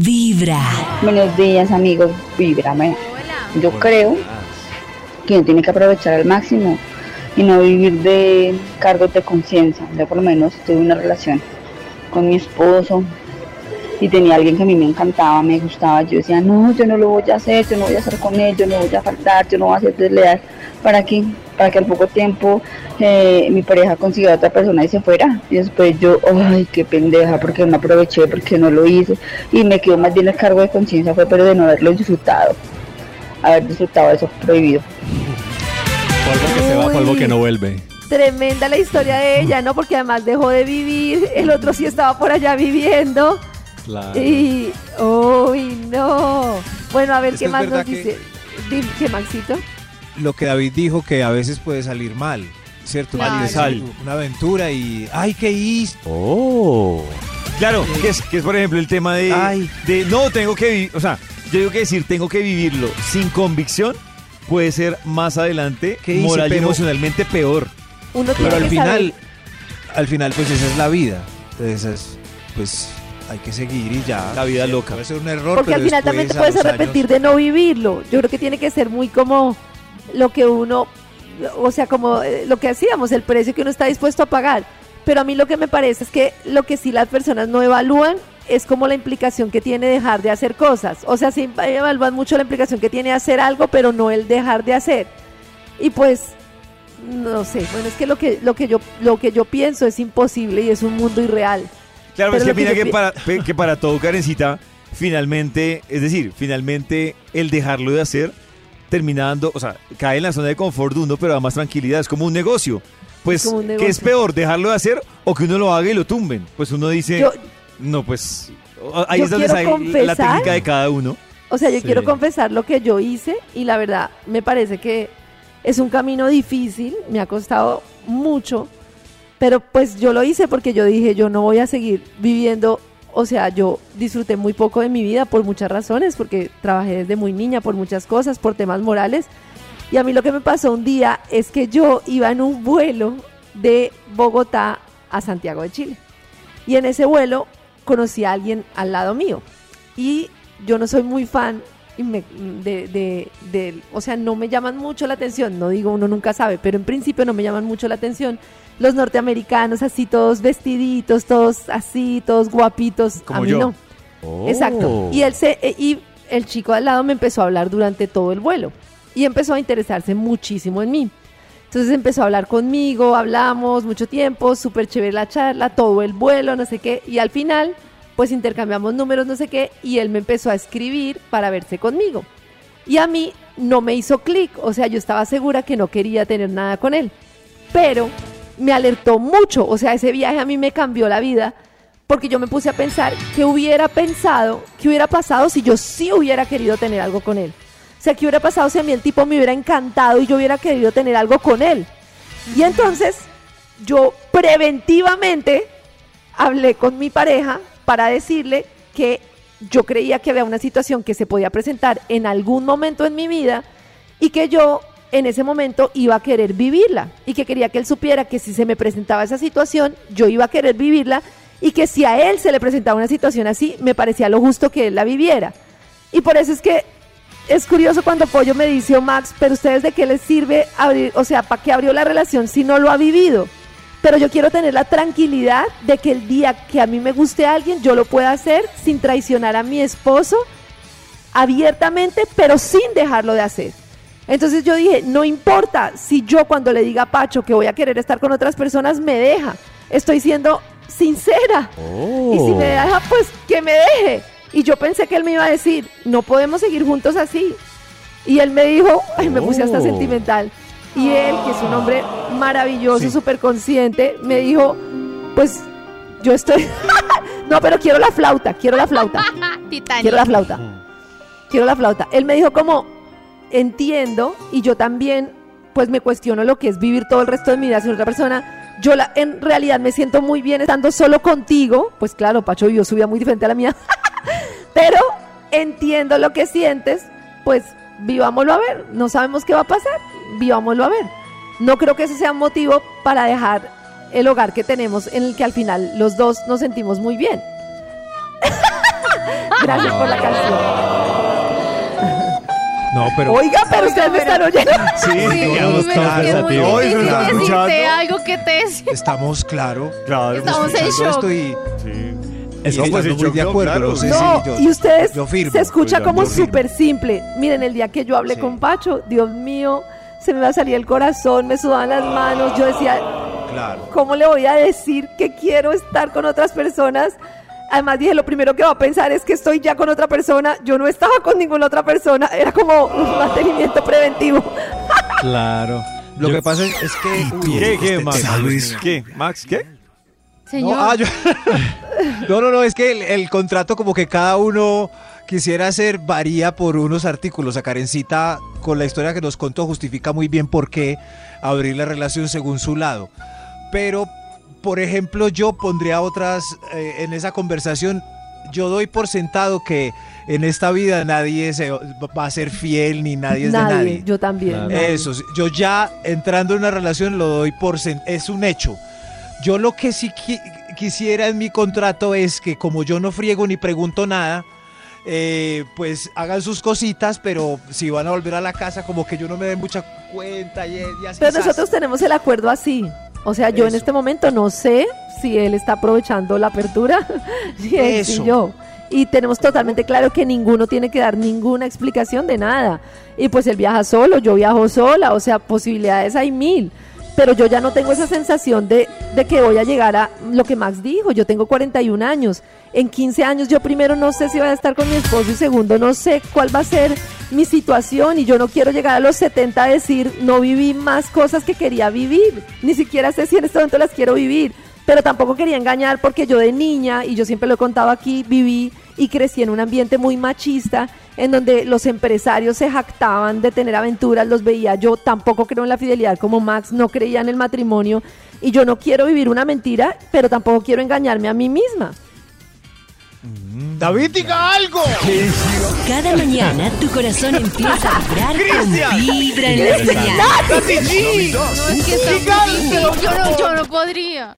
Vibra. Buenos días amigos, Vibra. Bueno, yo creo que uno tiene que aprovechar al máximo y no vivir de cargos de conciencia. Yo por lo menos tuve una relación con mi esposo y tenía alguien que a mí me encantaba, me gustaba. Yo decía, no, yo no lo voy a hacer, yo no voy a estar con él, yo no voy a faltar, yo no voy a ser desleal. ¿Para qué? Para que al poco tiempo eh, mi pareja consiguiera a otra persona y se fuera. Y después yo, ay, qué pendeja, porque no aproveché, porque no lo hice. Y me quedó más bien el cargo de conciencia, fue pero de no haberlo disfrutado. Haber disfrutado eso prohibido. Polvo que se va, polvo que no vuelve. Tremenda la historia de ella, ¿no? Porque además dejó de vivir, el otro sí estaba por allá viviendo. Claro. Y, uy, no. Bueno, a ver qué que más nos que- dice. Dime, ¿Qué, Maxito? Lo que David dijo que a veces puede salir mal, ¿cierto? Claro. Sal. Una aventura y. ¡Ay, qué hice! Oh. Claro, que es, que es por ejemplo el tema de, Ay. de no, tengo que vivir, o sea, yo digo que decir tengo que vivirlo sin convicción puede ser más adelante ¿Qué hice? moral y Pero- emocionalmente peor. Uno tiene Pero al que final, saber- al final, pues esa es la vida. Entonces, es- pues hay que seguir y ya. La vida loca. Puede ser un error, Porque pero al final también te después, puedes a los arrepentir años- de no vivirlo. Yo creo que tiene que ser muy como lo que uno, o sea, como eh, lo que hacíamos, el precio que uno está dispuesto a pagar. Pero a mí lo que me parece es que lo que sí las personas no evalúan es como la implicación que tiene dejar de hacer cosas. O sea, sí evalúan mucho la implicación que tiene hacer algo, pero no el dejar de hacer. Y pues, no sé, bueno, es que lo que, lo que, yo, lo que yo pienso es imposible y es un mundo irreal. Claro, Pero es que mira que para, que para todo Karencita, finalmente, es decir, finalmente el dejarlo de hacer termina dando, o sea, cae en la zona de confort de uno, pero da más tranquilidad, es como un negocio. Pues, como un ¿qué es peor, dejarlo de hacer o que uno lo haga y lo tumben? Pues uno dice, Yo, no, pues ahí es donde sale la técnica de cada uno. O sea, yo Sí. quiero confesar lo que yo hice y la verdad me parece que es un camino difícil, me ha costado mucho, pero pues yo lo hice porque yo dije, yo no voy a seguir viviendo, o sea, yo disfruté muy poco de mi vida por muchas razones, porque trabajé desde muy niña por muchas cosas, por temas morales, y a mí lo que me pasó un día es que yo iba en un vuelo de Bogotá a Santiago de Chile. Y en ese vuelo conocí a alguien al lado mío. Y yo no soy muy fan y me- de, de- de- o sea, no me llaman mucho la atención, no digo uno nunca sabe, pero en principio no me llaman mucho la atención los norteamericanos así todos vestiditos, todos así, todos guapitos, Como a mí yo. no. Exacto. Y él se eh, y el chico al lado me empezó a hablar durante todo el vuelo y empezó a interesarse muchísimo en mí. Entonces empezó a hablar conmigo, hablamos mucho tiempo, súper chévere la charla, todo el vuelo, no sé qué, y al final pues intercambiamos números, no sé qué, y él me empezó a escribir para verse conmigo. Y a mí no me hizo clic, o sea, yo estaba segura que no quería tener nada con él. Pero me alertó mucho, o sea, ese viaje a mí me cambió la vida, porque yo me puse a pensar qué hubiera pensado, qué hubiera pasado si yo sí hubiera querido tener algo con él. O sea, qué hubiera pasado si a mí el tipo me hubiera encantado y yo hubiera querido tener algo con él. Y entonces yo preventivamente hablé con mi pareja para decirle que yo creía que había una situación que se podía presentar en algún momento en mi vida y que yo en ese momento iba a querer vivirla y que quería que él supiera que si se me presentaba esa situación, yo iba a querer vivirla y que si a él se le presentaba una situación así, me parecía lo justo que él la viviera. Y por eso es que es curioso cuando Pollo me dice, "Oh, Max, pero ustedes de qué les sirve abrir, o sea, ¿para qué abrió la relación si no lo ha vivido? Pero yo quiero tener la tranquilidad de que el día que a mí me guste a alguien, yo lo pueda hacer sin traicionar a mi esposo abiertamente, pero sin dejarlo de hacer. Entonces yo dije, no importa si yo cuando le diga a Pacho que voy a querer estar con otras personas, me deja. Estoy siendo sincera. Y si me deja, pues que me deje. Y yo pensé que él me iba a decir, no podemos seguir juntos así. Y él me dijo, ay, me puse hasta Oh. sentimental. Y él, que es un hombre maravilloso, Sí. súper consciente, me dijo, pues yo estoy... no, pero quiero la flauta, quiero la flauta. Quiero la flauta. Quiero la flauta. Él me dijo como, entiendo, y yo también, pues me cuestiono lo que es vivir todo el resto de mi vida sin otra persona. Yo la, en realidad me siento muy bien estando solo contigo. Pues claro, Pacho vivió su vida muy diferente a la mía. Pero entiendo lo que sientes, pues vivámoslo a ver. No sabemos qué va a pasar, vivámoslo a ver. No creo que ese sea un motivo para dejar el hogar que tenemos en el que al final los dos nos sentimos muy bien. Gracias por la canción. No, pero. Oiga, pero ustedes me están oyendo. Sí, Sí, digamos, me claro, es muy Hoy se difícil está decirte escuchando. algo que te Estamos claro. Claro, Estamos en shock. esto y Sí. es No, que pues, estando el muy de acuerdo. claro. no si yo- y ustedes yo firmo. se escucha como súper simple. Miren, el día que yo hablé Sí. con Pacho, Dios mío, se me va a salir el corazón, me sudaban las manos. Yo decía, Claro. ¿cómo le voy a decir que quiero estar con otras personas? Además dije, lo primero que va a pensar es que estoy ya con otra persona. Yo no estaba con ninguna otra persona. Era como un mantenimiento preventivo. Claro. Lo Yo- que pasa es, es que. Uy, ¿Qué, qué, Max? ¿Qué? ¿Max, qué? Señor. No, ah, yo- no, no, no, es que el, el contrato como que cada uno quisiera hacer varía por unos artículos. A Karencita, con la historia que nos contó, justifica muy bien por qué abrir la relación según su lado. Pero, por ejemplo, yo pondría otras eh, en esa conversación. Yo doy por sentado que en esta vida nadie se va a ser fiel ni nadie es de nadie. yo también. Claro. nadie. Eso, yo ya entrando en una relación lo doy por sen- es un hecho. Yo lo que sí qui- quisiera en mi contrato es que como yo no friego ni pregunto nada, eh, pues hagan sus cositas, pero si van a volver a la casa como que yo no me dé mucha cuenta y, y así. Pero nosotros tenemos el acuerdo así. O sea, yo en este momento no sé si él está aprovechando la apertura, él, Eso. yo. Y tenemos totalmente claro que ninguno tiene que dar ninguna explicación de nada. Y pues él viaja solo, yo viajo sola, o sea, posibilidades hay mil. Pero yo ya no tengo esa sensación de, de que voy a llegar a lo que Max dijo. Yo tengo 41 años. En 15 años yo primero no sé si voy a estar con mi esposo y segundo no sé cuál va a ser mi situación y yo no quiero llegar a los 70 a decir no viví más cosas que quería vivir. Ni siquiera sé si en este momento las quiero vivir. Pero tampoco quería engañar porque yo de niña, y yo siempre lo he contado aquí, viví y crecí en un ambiente muy machista en donde los empresarios se jactaban de tener aventuras, los veía. Yo tampoco creo en la fidelidad como Max, no creía en el matrimonio y yo no quiero vivir una mentira, pero tampoco quiero engañarme a mí misma. David, diga algo. Cada mañana tu corazón empieza a vibrar con Vibra en las mañanas. No, es que está muy difícil. Yo no, yo no podría.